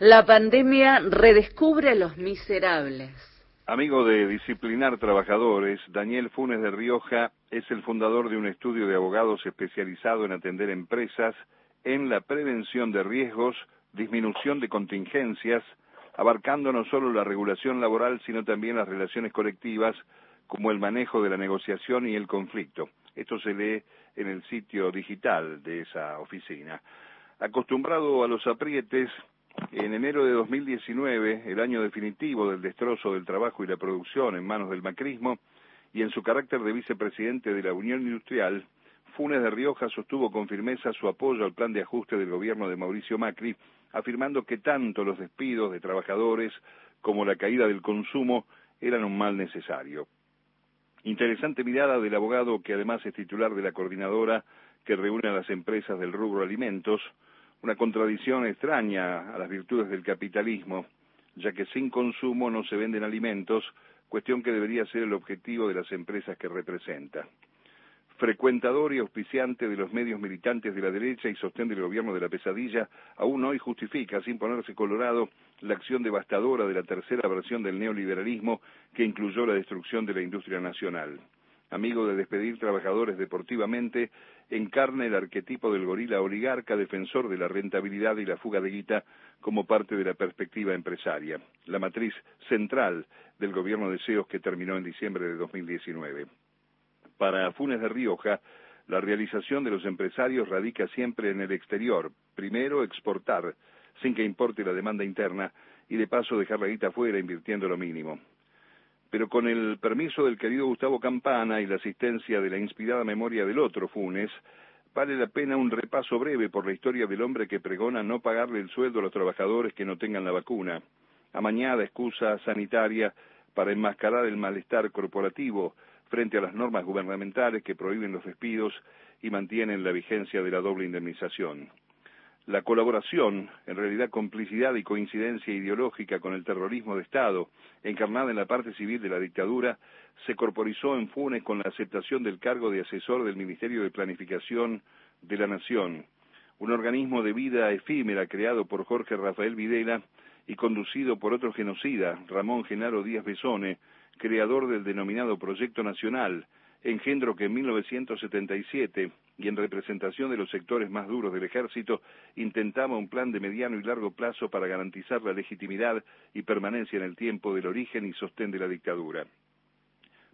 La pandemia redescubre a los miserables. Amigo de Disciplinar Trabajadores, Daniel Funes de Rioja es el fundador de un estudio de abogados especializado en atender empresas en la prevención de riesgos, disminución de contingencias, abarcando no solo la regulación laboral, sino también las relaciones colectivas, como el manejo de la negociación y el conflicto. Esto se lee en el sitio digital de esa oficina. Acostumbrado a los aprietes, en enero de 2019, el año definitivo del destrozo del trabajo y la producción en manos del macrismo, y en su carácter de vicepresidente de la Unión Industrial, Funes de Rioja sostuvo con firmeza su apoyo al plan de ajuste del gobierno de Mauricio Macri, afirmando que tanto los despidos de trabajadores como la caída del consumo eran un mal necesario. Interesante mirada del abogado que además es titular de la coordinadora que reúne a las empresas del rubro alimentos, una contradicción extraña a las virtudes del capitalismo, ya que sin consumo no se venden alimentos, cuestión que debería ser el objetivo de las empresas que representa. Frecuentador y auspiciante de los medios militantes de la derecha y sostén del gobierno de la pesadilla, aún hoy justifica, sin ponerse colorado, la acción devastadora de la tercera versión del neoliberalismo que incluyó la destrucción de la industria nacional amigo de despedir trabajadores deportivamente, encarna el arquetipo del gorila oligarca defensor de la rentabilidad y la fuga de guita como parte de la perspectiva empresaria, la matriz central del gobierno de SEOS que terminó en diciembre de 2019. Para Funes de Rioja, la realización de los empresarios radica siempre en el exterior. Primero, exportar, sin que importe la demanda interna, y de paso dejar la guita fuera invirtiendo lo mínimo pero con el permiso del querido Gustavo Campana y la asistencia de la inspirada memoria del otro Funes, vale la pena un repaso breve por la historia del hombre que pregona no pagarle el sueldo a los trabajadores que no tengan la vacuna, amañada excusa sanitaria para enmascarar el malestar corporativo frente a las normas gubernamentales que prohíben los despidos y mantienen la vigencia de la doble indemnización. La colaboración, en realidad complicidad y coincidencia ideológica con el terrorismo de Estado, encarnada en la parte civil de la dictadura, se corporizó en Funes con la aceptación del cargo de asesor del Ministerio de Planificación de la Nación, un organismo de vida efímera creado por Jorge Rafael Videla y conducido por otro genocida, Ramón Genaro Díaz Besone, creador del denominado Proyecto Nacional, engendro que en 1977, y en representación de los sectores más duros del ejército, intentaba un plan de mediano y largo plazo para garantizar la legitimidad y permanencia en el tiempo del origen y sostén de la dictadura.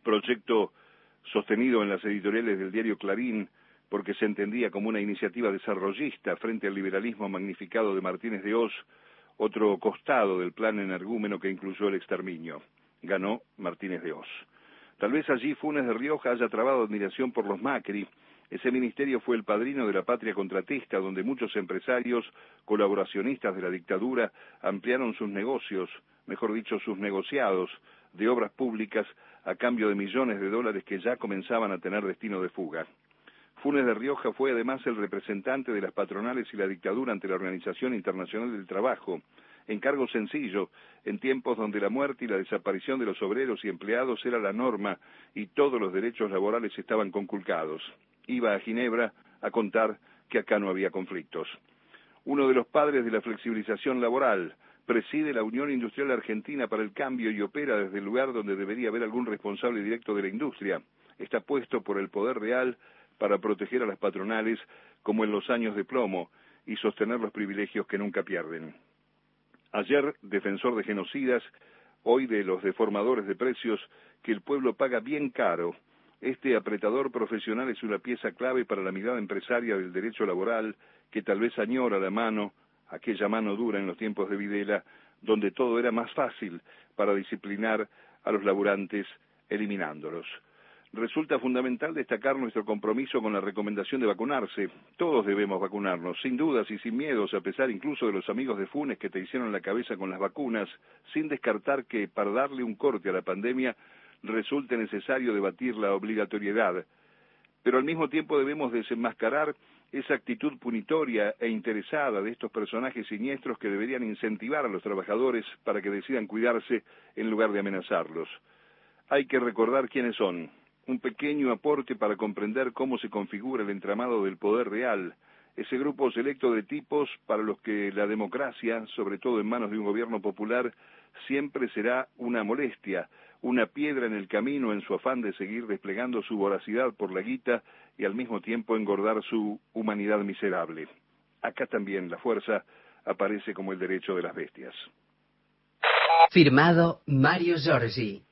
Proyecto sostenido en las editoriales del diario Clarín, porque se entendía como una iniciativa desarrollista frente al liberalismo magnificado de Martínez de Oz, otro costado del plan energúmeno que incluyó el exterminio. Ganó Martínez de Oz. Tal vez allí Funes de Rioja haya trabado admiración por los Macri. Ese ministerio fue el padrino de la patria contratista, donde muchos empresarios, colaboracionistas de la dictadura, ampliaron sus negocios, mejor dicho, sus negociados, de obras públicas a cambio de millones de dólares que ya comenzaban a tener destino de fuga. Funes de Rioja fue además el representante de las patronales y la dictadura ante la Organización Internacional del Trabajo, encargo sencillo, en tiempos donde la muerte y la desaparición de los obreros y empleados era la norma y todos los derechos laborales estaban conculcados. Iba a Ginebra a contar que acá no había conflictos. Uno de los padres de la flexibilización laboral, preside la Unión Industrial Argentina para el Cambio y opera desde el lugar donde debería haber algún responsable directo de la industria. Está puesto por el poder real para proteger a las patronales como en los años de plomo y sostener los privilegios que nunca pierden. Ayer, defensor de genocidas, hoy de los deformadores de precios que el pueblo paga bien caro. Este apretador profesional es una pieza clave para la mirada empresaria del derecho laboral que tal vez añora la mano, aquella mano dura en los tiempos de Videla, donde todo era más fácil para disciplinar a los laburantes eliminándolos. Resulta fundamental destacar nuestro compromiso con la recomendación de vacunarse. Todos debemos vacunarnos, sin dudas y sin miedos, a pesar incluso de los amigos de Funes que te hicieron la cabeza con las vacunas, sin descartar que para darle un corte a la pandemia resulte necesario debatir la obligatoriedad. Pero al mismo tiempo debemos desenmascarar esa actitud punitoria e interesada de estos personajes siniestros que deberían incentivar a los trabajadores para que decidan cuidarse en lugar de amenazarlos. Hay que recordar quiénes son un pequeño aporte para comprender cómo se configura el entramado del poder real, ese grupo selecto de tipos para los que la democracia, sobre todo en manos de un gobierno popular, siempre será una molestia, una piedra en el camino en su afán de seguir desplegando su voracidad por la guita y al mismo tiempo engordar su humanidad miserable. Acá también la fuerza aparece como el derecho de las bestias. Firmado Mario Giorgi.